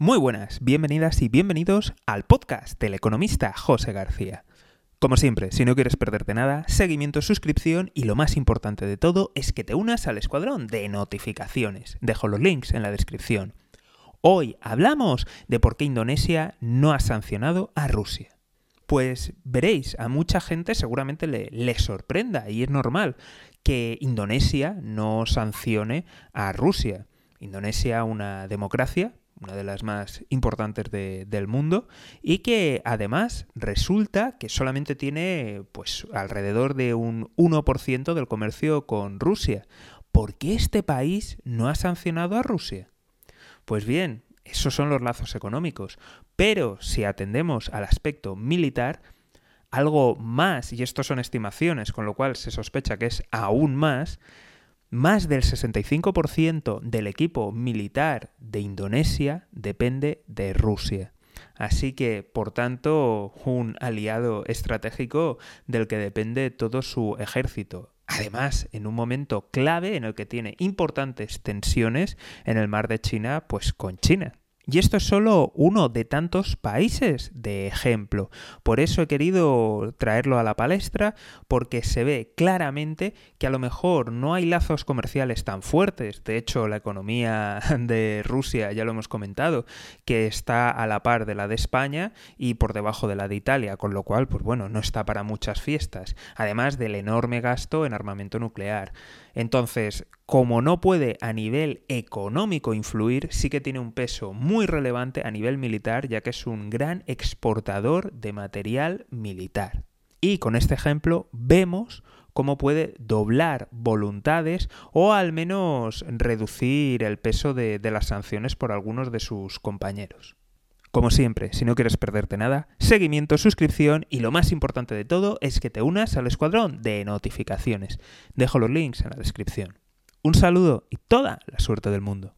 Muy buenas, bienvenidas y bienvenidos al podcast del economista José García. Como siempre, si no quieres perderte nada, seguimiento, suscripción y lo más importante de todo es que te unas al escuadrón de notificaciones. Dejo los links en la descripción. Hoy hablamos de por qué Indonesia no ha sancionado a Rusia. Pues veréis, a mucha gente seguramente le, le, sorprenda y es normal que Indonesia no sancione a Rusia. Indonesia, una democracia, una de las más importantes de, del mundo, y que además resulta que solamente tiene pues alrededor de un 1% del comercio con Rusia. ¿Por qué este país no ha sancionado a Rusia? Pues bien, esos son los lazos económicos, pero si atendemos al aspecto militar, algo más, y esto son estimaciones, con lo cual se sospecha que es aún más, más del 65% del equipo militar de Indonesia depende de Rusia. Así que, por tanto, un aliado estratégico del que depende todo su ejército. Además, en un momento clave en el que tiene importantes tensiones en el mar de China, pues con China. Y esto es solo uno de tantos países de ejemplo. Por eso he querido traerlo a la palestra, porque se ve claramente que a lo mejor no hay lazos comerciales tan fuertes. De hecho, la economía de Rusia, ya lo hemos comentado, que está a la par de la de España y por debajo de la de Italia, con lo cual, pues bueno, no está para muchas fiestas. Además del enorme gasto en armamento nuclear. Entonces, como no puede a nivel económico influir, sí que tiene un peso muy relevante a nivel militar, ya que es un gran exportador de material militar. Y con este ejemplo vemos cómo puede doblar voluntades o al menos reducir el peso de, de, las sanciones por algunos de sus compañeros. Como siempre, si no quieres perderte nada, seguimiento, suscripción y lo más importante de todo es que te unas al escuadrón de notificaciones. Dejo los links en la descripción. Un saludo y toda la suerte del mundo.